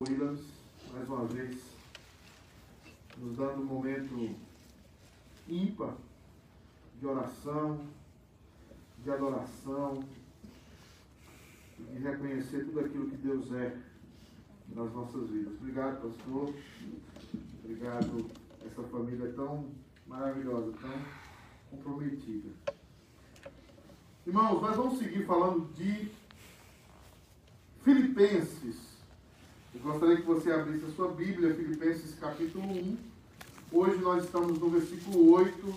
Williams, mais uma vez, nos dando um momento ímpar de oração, de adoração, de reconhecer tudo aquilo que Deus é nas nossas vidas. Obrigado, pastor. Obrigado, essa família tão maravilhosa, tão comprometida. Irmãos, nós vamos seguir falando de Filipenses eu gostaria que você abrisse a sua Bíblia, Filipenses capítulo 1. Hoje nós estamos no versículo 8.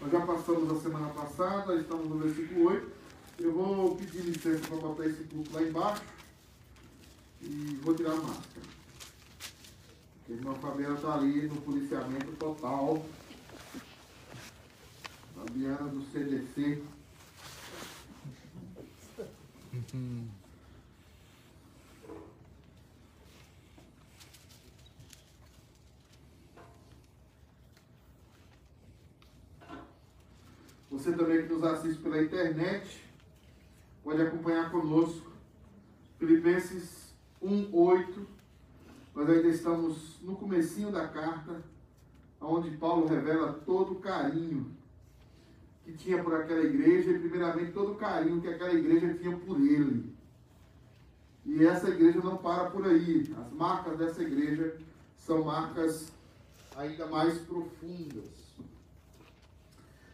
Nós já passamos a semana passada, estamos no versículo 8. Eu vou pedir licença para botar esse culto lá embaixo e vou tirar a máscara. Porque a irmã Fabiana está ali no policiamento total. Fabiana do CDC. Você também que nos assiste pela internet, pode acompanhar conosco. Filipenses 1, 8. Nós ainda estamos no comecinho da carta, onde Paulo revela todo o carinho que tinha por aquela igreja e primeiramente todo o carinho que aquela igreja tinha por ele. E essa igreja não para por aí. As marcas dessa igreja são marcas ainda mais profundas.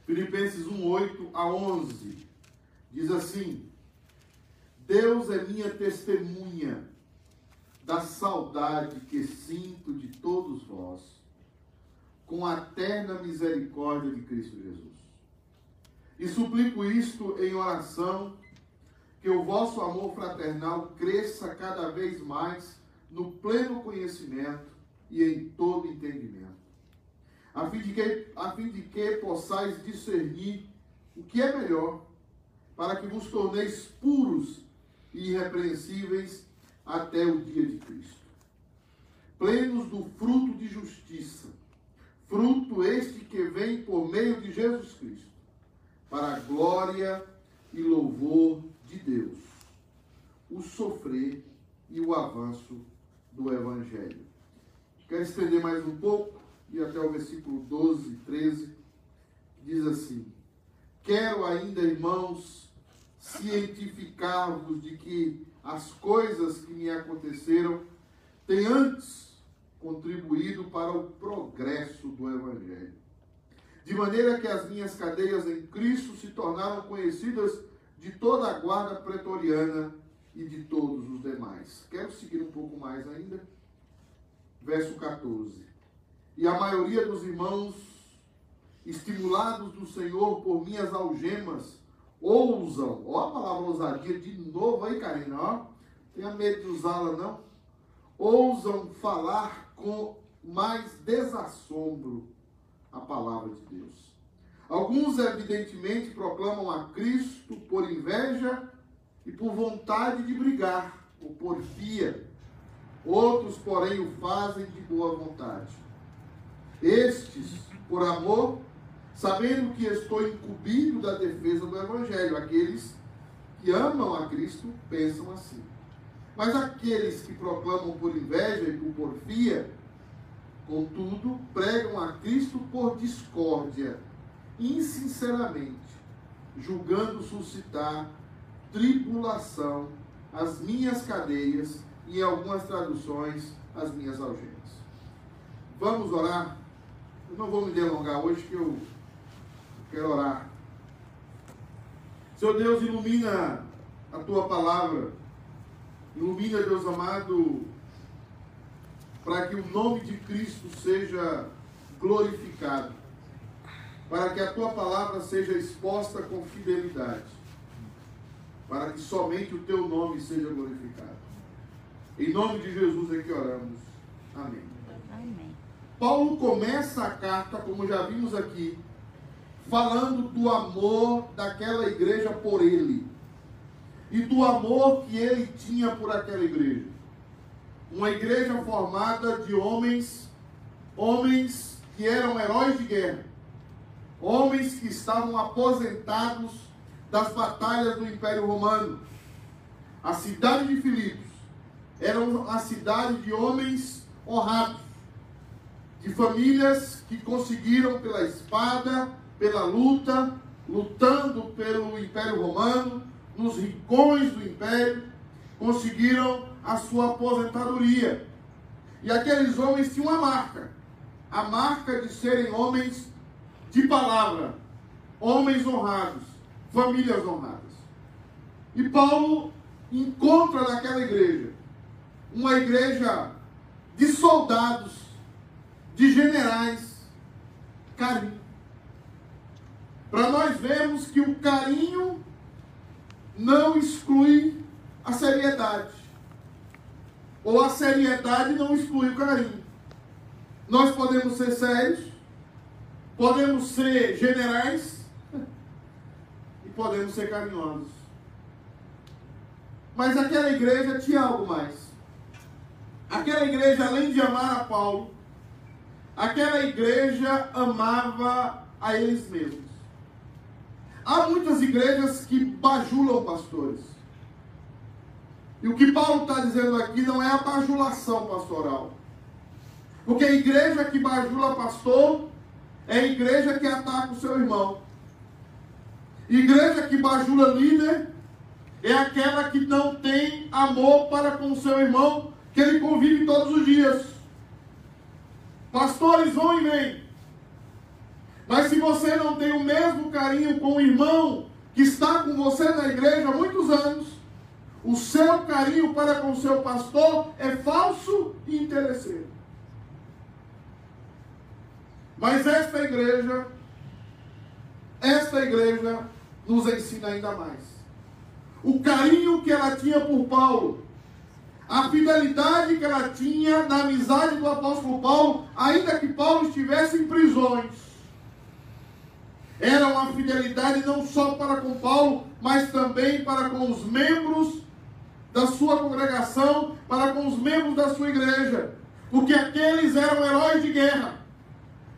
Filipenses 1, 8 a 11. Diz assim: Deus é minha testemunha da saudade que sinto de todos vós, com a eterna misericórdia de Cristo Jesus. E suplico isto em oração, que o vosso amor fraternal cresça cada vez mais no pleno conhecimento e em todo entendimento a fim de que, a fim de que possais discernir o que é melhor, para que vos torneis puros e irrepreensíveis até o dia de Cristo. Plenos do fruto de justiça, fruto este que vem por meio de Jesus Cristo, para a glória e louvor de Deus, o sofrer e o avanço do Evangelho. Quero estender mais um pouco? E até o versículo 12, 13, diz assim: Quero ainda, irmãos, cientificar-vos de que as coisas que me aconteceram têm antes contribuído para o progresso do Evangelho. De maneira que as minhas cadeias em Cristo se tornaram conhecidas de toda a guarda pretoriana e de todos os demais. Quero seguir um pouco mais ainda. Verso 14. E a maioria dos irmãos, estimulados do Senhor por minhas algemas, ousam, ó a palavra ousadia de novo aí, Karina, ó. Tenha medo de usá-la, não. Ousam falar com mais desassombro a palavra de Deus. Alguns, evidentemente, proclamam a Cristo por inveja e por vontade de brigar, ou porfia. Outros, porém, o fazem de boa vontade. Estes, por amor, sabendo que estou incumbido da defesa do Evangelho. Aqueles que amam a Cristo pensam assim. Mas aqueles que proclamam por inveja e por porfia, contudo, pregam a Cristo por discórdia, insinceramente, julgando suscitar tribulação as minhas cadeias e, em algumas traduções, as minhas algemas. Vamos orar? Eu não vou me delongar hoje que eu quero orar. Senhor Deus, ilumina a tua palavra. Ilumina, Deus amado, para que o nome de Cristo seja glorificado. Para que a tua palavra seja exposta com fidelidade. Para que somente o teu nome seja glorificado. Em nome de Jesus é que oramos. Amém. Paulo começa a carta, como já vimos aqui, falando do amor daquela igreja por ele e do amor que ele tinha por aquela igreja. Uma igreja formada de homens, homens que eram heróis de guerra, homens que estavam aposentados das batalhas do Império Romano. A cidade de Filipos era uma cidade de homens honrados, de famílias que conseguiram pela espada, pela luta, lutando pelo Império Romano, nos rincões do Império, conseguiram a sua aposentadoria. E aqueles homens tinham uma marca, a marca de serem homens de palavra, homens honrados, famílias honradas. E Paulo encontra naquela igreja uma igreja de soldados, de generais, carinho. Para nós vermos que o carinho não exclui a seriedade. Ou a seriedade não exclui o carinho. Nós podemos ser sérios, podemos ser generais e podemos ser carinhosos. Mas aquela igreja tinha algo mais. Aquela igreja, além de amar a Paulo, aquela igreja amava a eles mesmos. Há muitas igrejas que bajulam pastores. E o que Paulo está dizendo aqui não é a bajulação pastoral. Porque a igreja que bajula pastor é a igreja que ataca o seu irmão. Igreja que bajula líder é aquela que não tem amor para com o seu irmão, que ele convive todos os dias. Pastores vão e vêm. Mas se você não tem o mesmo carinho com o irmão que está com você na igreja há muitos anos, o seu carinho para com o seu pastor é falso e interesseiro. Mas esta igreja, esta igreja nos ensina ainda mais. O carinho que ela tinha por Paulo, a fidelidade que ela tinha na amizade do apóstolo Paulo, ainda que Paulo estivesse em prisões. Era uma fidelidade não só para com Paulo, mas também para com os membros da sua congregação, para com os membros da sua igreja. Porque aqueles eram heróis de guerra.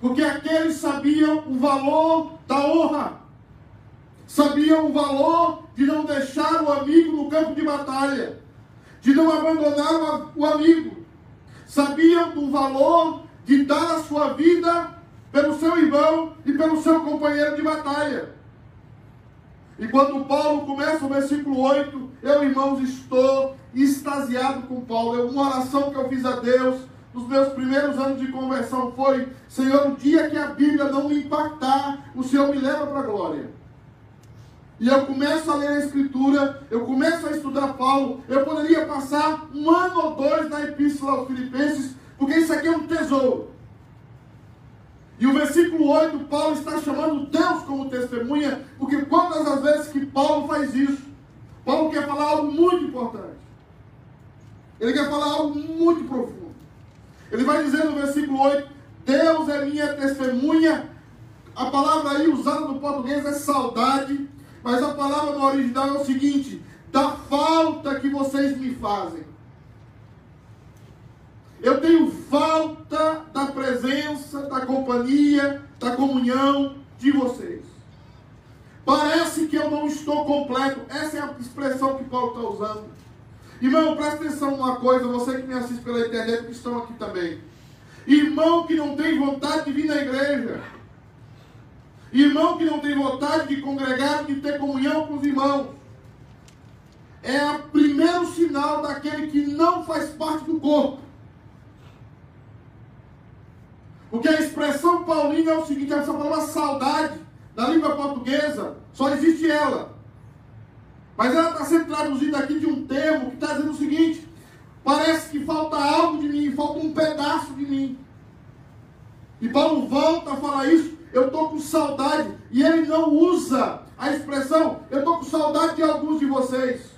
Porque aqueles sabiam o valor da honra. Sabiam o valor de não deixar o amigo no campo de batalha. De não abandonar o amigo. Sabiam do valor de dar a sua vida pelo seu irmão e pelo seu companheiro de batalha. E quando Paulo começa o versículo 8, eu, irmãos, estou extasiado com Paulo. É uma oração que eu fiz a Deus nos meus primeiros anos de conversão foi: Senhor, o dia que a Bíblia não me impactar, o Senhor me leva para a glória. E eu começo a ler a Escritura, eu começo a estudar Paulo. Eu poderia passar um ano ou dois na Epístola aos Filipenses, porque isso aqui é um tesouro. E o versículo 8, Paulo está chamando Deus como testemunha, porque quantas as vezes que Paulo faz isso? Paulo quer falar algo muito importante. Ele quer falar algo muito profundo. Ele vai dizer no versículo 8: Deus é minha testemunha. A palavra aí usada no português é saudade, mas a palavra no original é o seguinte: da falta que vocês me fazem. Eu tenho falta da presença, da companhia, da comunhão de vocês. Parece que eu não estou completo. Essa é a expressão que Paulo está usando. Irmão, presta atenção numa coisa, você que me assiste pela internet, que estão aqui também. Irmão que não tem vontade de vir na igreja. Irmão que não tem vontade de congregar, de ter comunhão com os irmãos. É o primeiro sinal daquele que não faz parte do corpo. Porque a expressão paulina é o seguinte, essa palavra saudade, na língua portuguesa, só existe ela. Mas ela está sendo traduzida aqui de um termo que está dizendo o seguinte: parece que falta algo de mim, falta um pedaço de mim. E Paulo volta a falar isso, eu estou com saudade. E ele não usa a expressão, eu estou com saudade de alguns de vocês.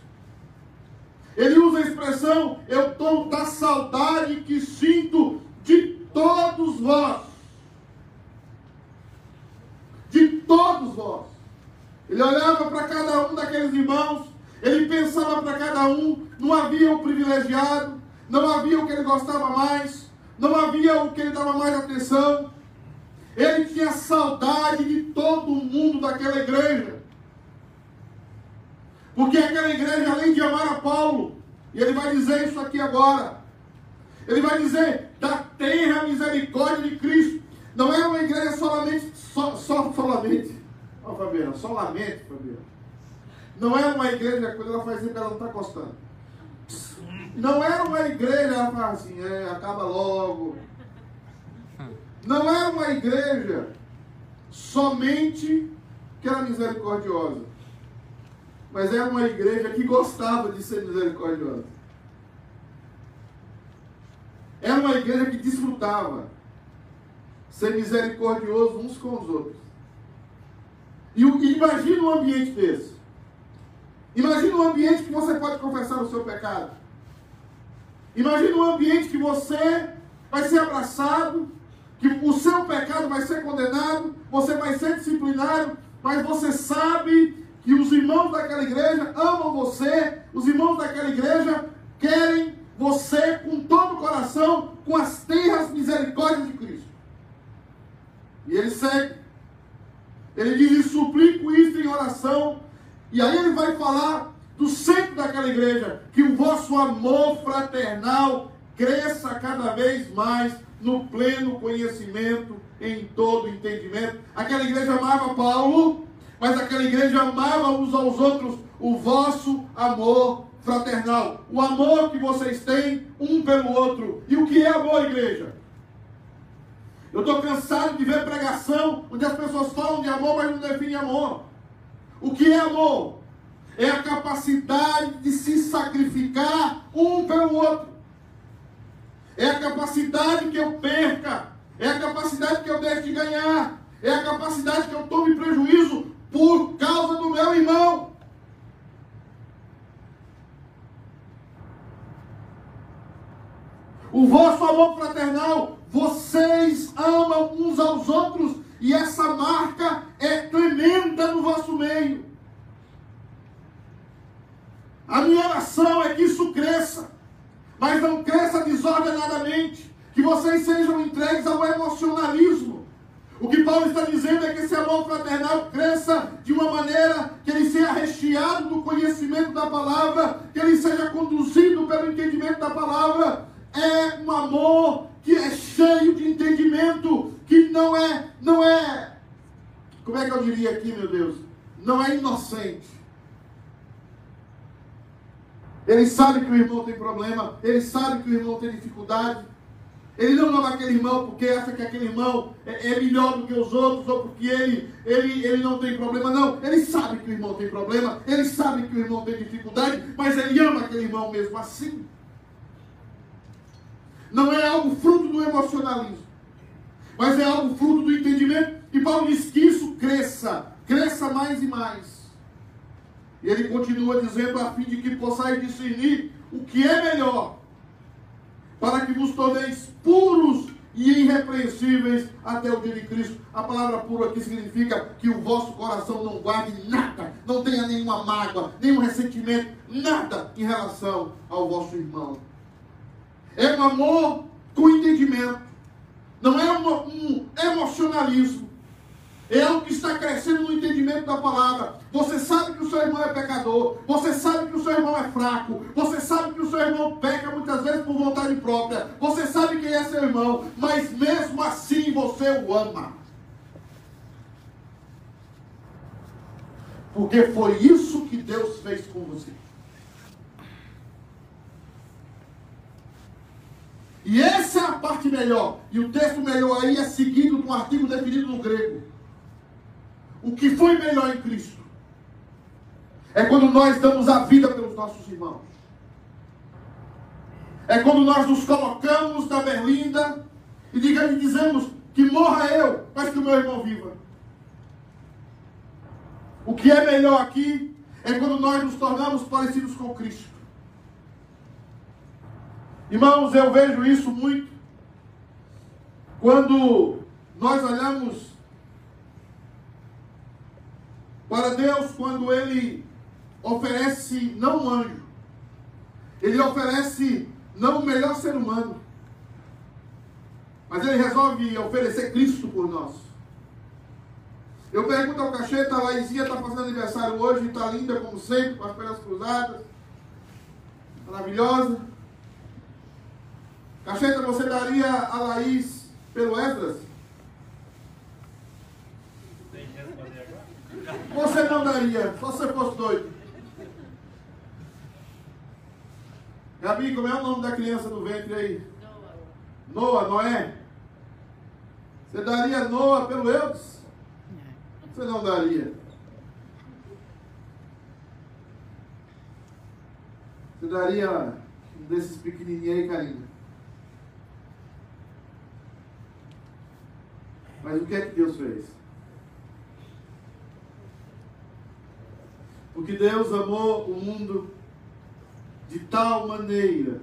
Ele usa a expressão, eu estou da saudade que sinto de todos vós. De todos vós. Ele olhava para cada um daqueles irmãos, ele pensava para cada um, não havia o privilegiado, não havia o que ele gostava mais, não havia o que ele dava mais atenção. Ele tinha saudade de todo mundo daquela igreja. Porque aquela igreja, além de amar a Paulo, E ele vai dizer isso aqui agora. Ele vai dizer, da terra misericórdia de Cristo. Não é uma igreja solamente, só, só solamente. Ó, Fabiana, solamente, Fabiana. Não é uma igreja, quando ela faz isso, ela não está gostando. Não era uma igreja, ela fala assim, é, acaba logo. Não era uma igreja somente que era misericordiosa. Mas era uma igreja que gostava de ser misericordiosa. Era uma igreja que desfrutava ser misericordioso uns com os outros. E imagina um ambiente desse. Imagina um ambiente que você pode confessar o seu pecado. Imagina um ambiente que você vai ser abraçado, que o seu pecado vai ser condenado, você vai ser disciplinado, mas você sabe que os irmãos daquela igreja amam você, os irmãos daquela igreja querem você com todo o coração, com as terras misericórdias de Cristo. E ele segue. Ele diz: suplico isso em oração. E aí ele vai falar do centro daquela igreja, que o vosso amor fraternal cresça cada vez mais no pleno conhecimento, em todo entendimento. Aquela igreja amava Paulo, mas aquela igreja amava uns aos outros o vosso amor fraternal, o amor que vocês têm um pelo outro. E o que é amor, igreja? Eu estou cansado de ver pregação onde as pessoas falam de amor, mas não definem amor. O que é amor? É a capacidade de se sacrificar um pelo outro. É a capacidade que eu perca. É a capacidade que eu deixe de ganhar. É a capacidade que eu tome prejuízo por causa do meu irmão. O vosso amor fraternal, vocês amam uns aos outros e essa marca é tremenda no vosso meio. A minha oração é que mas não cresça desordenadamente, que vocês sejam entregues ao emocionalismo. O que Paulo está dizendo é que esse amor fraternal cresça de uma maneira que ele seja recheado do conhecimento da palavra, que ele seja conduzido pelo entendimento da palavra. É um amor que é cheio de entendimento, que não é, não é, como é que eu diria aqui, meu Deus? Não é inocente. Ele sabe que o irmão tem problema, ele sabe que o irmão tem dificuldade. Ele não ama aquele irmão porque acha que aquele irmão é, é, melhor do que os outros, ou porque ele, ele, ele não tem problema. Não, ele sabe que o irmão tem problema, ele sabe que o irmão tem dificuldade, mas ele ama aquele irmão mesmo assim. Não é algo fruto do emocionalismo, mas é algo fruto do entendimento. E Paulo diz que isso cresça, cresça mais e mais. E ele continua dizendo a fim de que possais discernir o que é melhor, para que vos torneis puros e irrepreensíveis até o dia de Cristo. A palavra puro aqui significa que o vosso coração não guarde nada, não tenha nenhuma mágoa, nenhum ressentimento, nada em relação ao vosso irmão. É um amor com entendimento, não é um emocionalismo. É algo que está crescendo no entendimento da palavra. Você sabe que o seu irmão é pecador. Você sabe que o seu irmão é fraco. Você sabe que o seu irmão peca muitas vezes por vontade própria. Você sabe quem é seu irmão. Mas mesmo assim você o ama. Porque foi isso que Deus fez com você. E essa é a parte melhor. E o texto melhor aí é seguido de um artigo definido no grego o que foi melhor em Cristo. É quando nós damos a vida pelos nossos irmãos. É quando nós nos colocamos na berlinda e dizemos que morra eu, mas que o meu irmão viva. O que é melhor aqui é quando nós nos tornamos parecidos com Cristo. Irmãos, eu vejo isso muito quando nós olhamos para Deus quando ele oferece não um anjo, ele oferece não o melhor ser humano, mas ele resolve oferecer Cristo por nós. Eu pergunto ao cacheta, a Laizinha está fazendo aniversário hoje, está linda como sempre, com as pernas cruzadas. maravilhosa. Cacheta, você daria a Laís pelo Esdras? Você não daria, só se você fosse doido. Gabi, como é o nome da criança do ventre aí? Noah. Noé? Você daria Noah pelo Eudes? Você não daria. Você daria um desses pequenininhos aí, Karina? Mas o que é que Deus fez? Porque Deus amou o mundo de tal maneira,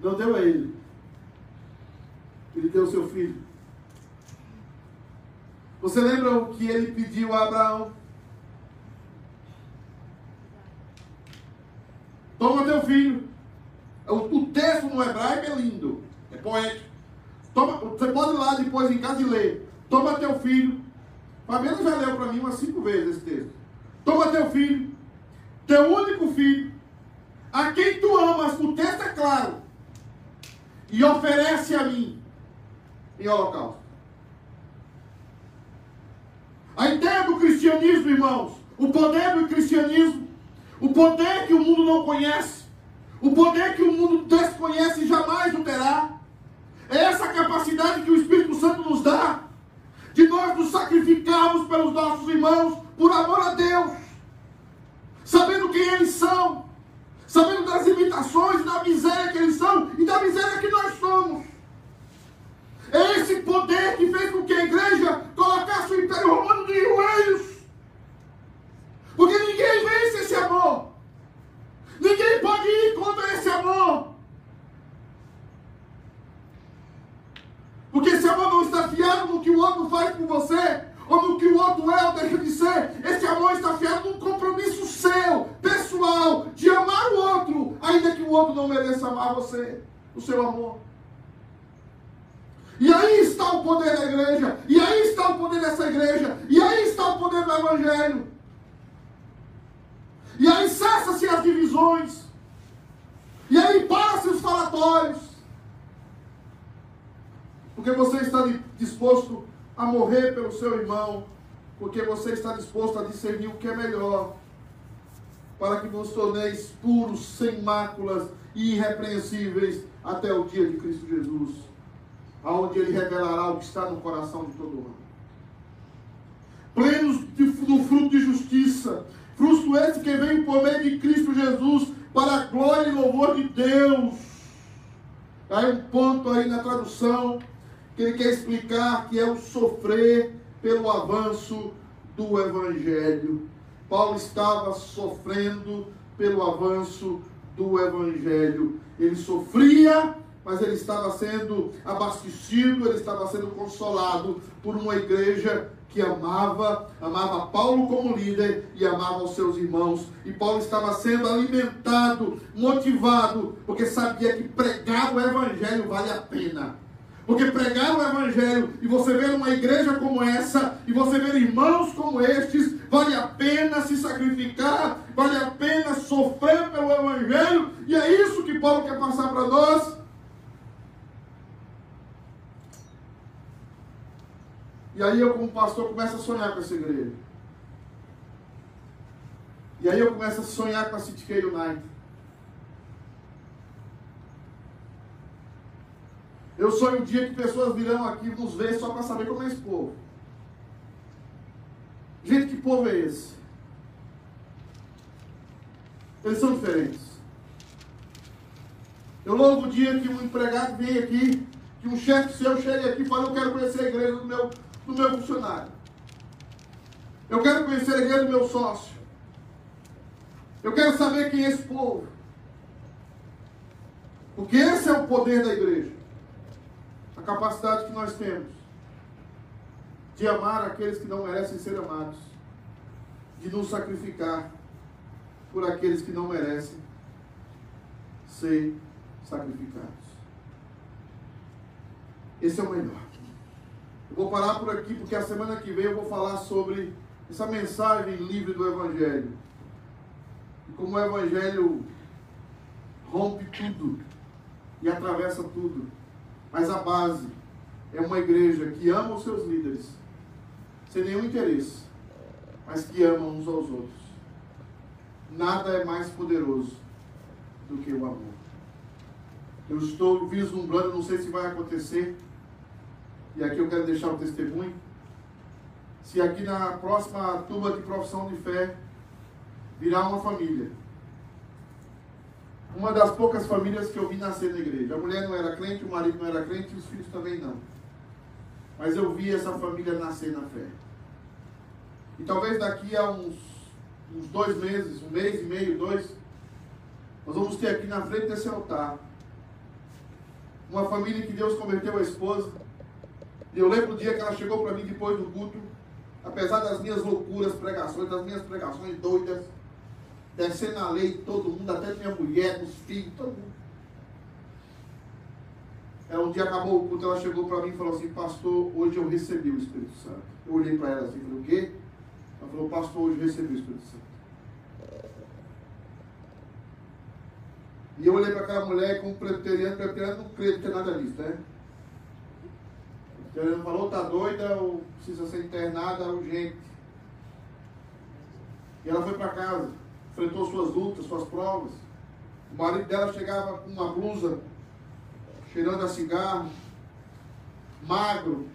não deu a ele, ele deu o seu filho. Você lembra o que ele pediu a Abraão? Toma teu filho. O, texto no hebraico é lindo, é poético. Toma, você pode ir lá depois em casa e ler. Toma teu filho. Fabiana já leu para mim umas cinco vezes esse texto. Toma teu filho, teu único filho, a quem tu amas, o texto é claro, e oferece a mim em holocausto. A ideia do cristianismo, irmãos, o poder do cristianismo, o poder que o mundo não conhece, o poder que o mundo desconhece e jamais o terá, é essa capacidade que o Espírito Santo nos dá, de nós nos sacrificarmos pelos nossos irmãos, por amor a Deus, sabendo quem eles são, sabendo das limitações, da miséria que eles são e da miséria que nós somos. É esse poder que fez com que a igreja colocasse o Império Romano de joelhos. Porque ninguém vence esse amor. Ninguém pode ir contra esse amor. Porque esse amor não está fiado no que o outro faz por você, ou no que o outro é ou deixa de ser. Esse amor está fiado num compromisso seu, pessoal, de amar o outro, ainda que o outro não mereça amar você, o seu amor. E aí está o poder da igreja, e aí está o poder dessa igreja, e aí está o poder do Evangelho. E aí cessa-se as divisões, e aí passa os falatórios, porque você está disposto a morrer pelo seu irmão, porque você está disposto a discernir o que é melhor, para que vos torneis puros, sem máculas e irrepreensíveis até o dia de Cristo Jesus, aonde Ele revelará o que está no coração de todo homem. Plenos do fruto de justiça, fruto esse que vem por meio de Cristo Jesus, para a glória e louvor de Deus. Aí um ponto aí na tradução que ele quer explicar que é o sofrer pelo avanço do Evangelho. Paulo estava sofrendo pelo avanço do Evangelho. Ele sofria, mas ele estava sendo abastecido, ele estava sendo consolado por uma igreja que amava, amava Paulo como líder e amava os seus irmãos. E Paulo estava sendo alimentado, motivado, porque sabia que pregar o Evangelho vale a pena. Porque pregar o Evangelho e você ver uma igreja como essa, e você ver irmãos como estes, vale a pena se sacrificar, vale a pena sofrer pelo Evangelho, e é isso que Paulo quer passar para nós. E aí eu, como pastor, começo a sonhar com essa igreja. E aí eu começo a sonhar com a City United. Eu sonho um dia que pessoas virão aqui nos ver só para saber como é esse povo. Gente, que povo é esse? Eles são diferentes. Eu louvo o dia que um empregado vem aqui, que um chefe seu chegue aqui e fala, eu quero conhecer a igreja do meu, do meu funcionário. Eu quero conhecer a igreja do meu sócio. Eu quero saber quem é esse povo. Porque esse é o poder da igreja capacidade que nós temos de amar aqueles que não merecem ser amados, de nos sacrificar por aqueles que não merecem ser sacrificados. Esse é o melhor. Eu vou parar por aqui porque a semana que vem eu vou falar sobre essa mensagem livre do Evangelho. como o Evangelho rompe tudo e atravessa tudo. Mas a base é uma igreja que ama os seus líderes, sem nenhum interesse, mas que ama uns aos outros. Nada é mais poderoso do que o amor. Eu estou vislumbrando, não sei se vai acontecer, e aqui eu quero deixar o testemunho. Se aqui na próxima turma de profissão de fé virar uma família, uma das poucas famílias que eu vi nascer na igreja. A mulher não era crente, o marido não era crente e os filhos também não. Mas eu vi essa família nascer na fé. E talvez daqui a uns, uns dois meses, um mês e meio, dois, nós vamos ter aqui na frente desse altar uma família que Deus converteu a esposa. E eu lembro o dia que ela chegou para mim depois do culto, apesar das minhas loucuras, pregações, das minhas pregações doidas, descendo a lei todo mundo, até minha mulher, os filhos, todo mundo. Ela, um dia acabou o culto, ela chegou para mim e falou assim, pastor, hoje eu recebi o Espírito Santo. Eu olhei para ela assim falei, o quê? Ela falou, pastor, hoje eu recebi o Espírito Santo. E eu olhei para aquela mulher como preteriano, preteriano não crê, não tem nada disso, né? Preteriano falou, tá doida, ou precisa ser internada urgente. E ela foi para casa enfrentou suas lutas, suas provas. O marido dela chegava com uma blusa cheirando a cigarro, magro,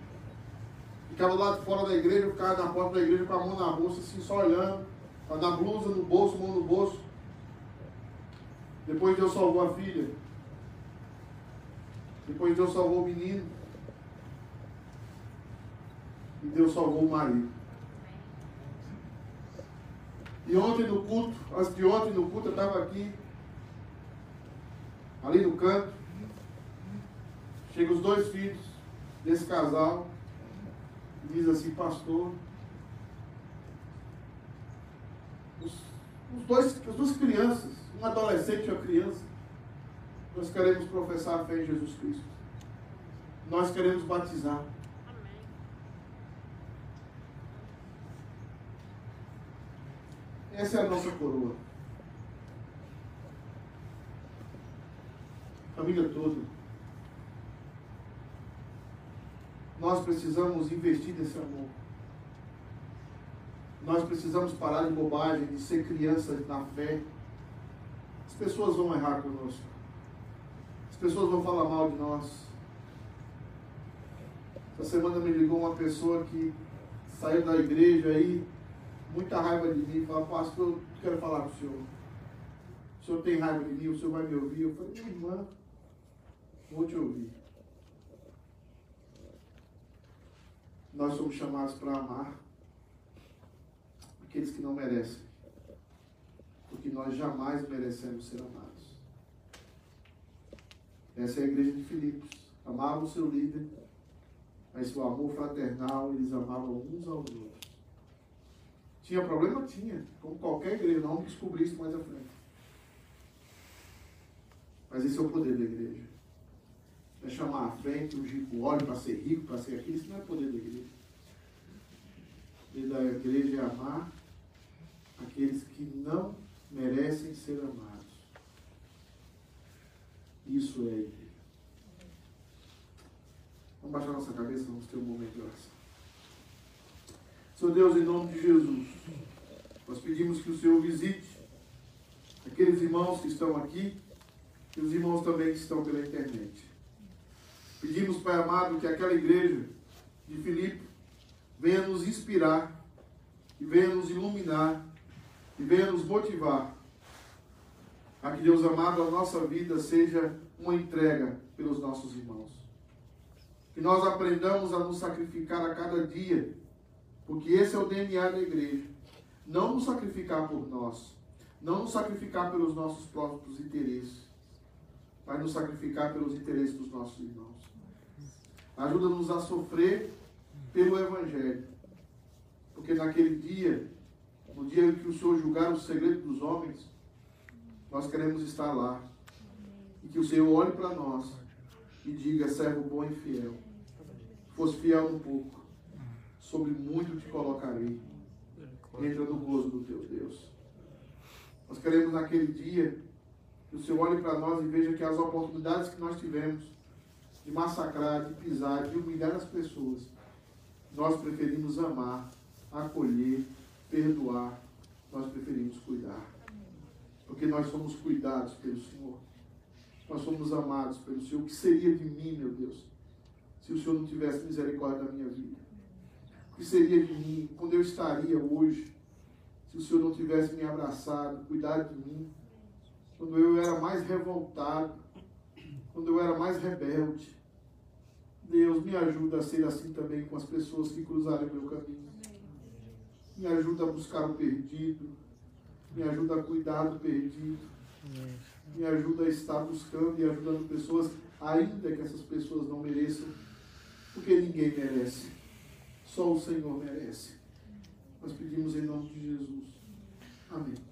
ficava lá de fora da igreja, ficava na porta da igreja com a mão na bolsa, assim, só olhando, na blusa, no bolso, mão no bolso. Depois Deus salvou a filha. Depois Deus salvou o menino. E Deus salvou o marido. E ontem no culto, antes de ontem no culto, eu estava aqui, ali no canto. Chegam os dois filhos desse casal e diz assim, pastor, os, os dois, as duas crianças, um adolescente e uma criança, nós queremos professar a fé em Jesus Cristo. Nós queremos batizar. Essa é a nossa coroa. Família toda. Nós precisamos investir nesse amor. Nós precisamos parar de bobagem, de ser crianças na fé. As pessoas vão errar conosco. As pessoas vão falar mal de nós. Essa semana me ligou uma pessoa que saiu da igreja aí muita raiva de mim, fala, pastor, eu quero falar com o senhor. O senhor tem raiva de mim, o senhor vai me ouvir? Eu falei, minha irmã, vou te ouvir. Nós somos chamados para amar aqueles que não merecem. Porque nós jamais merecemos ser amados. Essa é a igreja de Filipos. Amavam o seu líder, mas o amor fraternal, eles amavam uns aos outros. Tinha problema? Tinha. Como qualquer igreja, não descobri isso mais à frente. Mas esse é o poder da igreja. É chamar à frente, ungir com óleo para ser rico, para ser aquilo, isso não é poder da igreja. Poder da igreja é amar aqueles que não merecem ser amados. Isso é igreja. Vamos baixar nossa cabeça, vamos ter um momento de oração. Senhor Deus, em nome de Jesus, nós pedimos que o Senhor visite aqueles irmãos que estão aqui e os irmãos também que estão pela internet. Pedimos, Pai amado, que aquela igreja de Filipe venha nos inspirar e venha nos iluminar e venha nos motivar a que, Deus amado, a nossa vida seja uma entrega pelos nossos irmãos. Que nós aprendamos a nos sacrificar a cada dia porque esse é o DNA da igreja. Não nos sacrificar por nós. Não nos sacrificar pelos nossos próprios interesses. Mas nos sacrificar pelos interesses dos nossos irmãos. Ajuda-nos a sofrer pelo Evangelho. Porque naquele dia, no dia em que o Senhor julgar o segredo dos homens, nós queremos estar lá. E que o Senhor olhe para nós e diga, servo bom e fiel. Fosse fiel no pouco sobre muito te colocarei. Entra no gozo do teu Deus. Nós queremos naquele dia que o Senhor olhe para nós e veja que as oportunidades que nós tivemos de massacrar, de pisar, de humilhar as pessoas, nós preferimos amar, acolher, perdoar, nós preferimos cuidar. Porque nós somos cuidados pelo Senhor. Nós somos amados pelo Senhor. O que seria de mim, meu Deus, se o Senhor não tivesse misericórdia da minha vida? Que seria de mim? Quando eu estaria hoje, se o Senhor não tivesse me abraçado, cuidado de mim? Quando eu era mais revoltado, quando eu era mais rebelde. Deus, me ajuda a ser assim também com as pessoas que cruzarem o meu caminho. Me ajuda a buscar o perdido. Me ajuda a cuidar do perdido. Me ajuda a estar buscando e ajudando pessoas, ainda que essas pessoas não mereçam. Porque ninguém merece. Só o Senhor merece. Nós pedimos em nome de Jesus. Amém.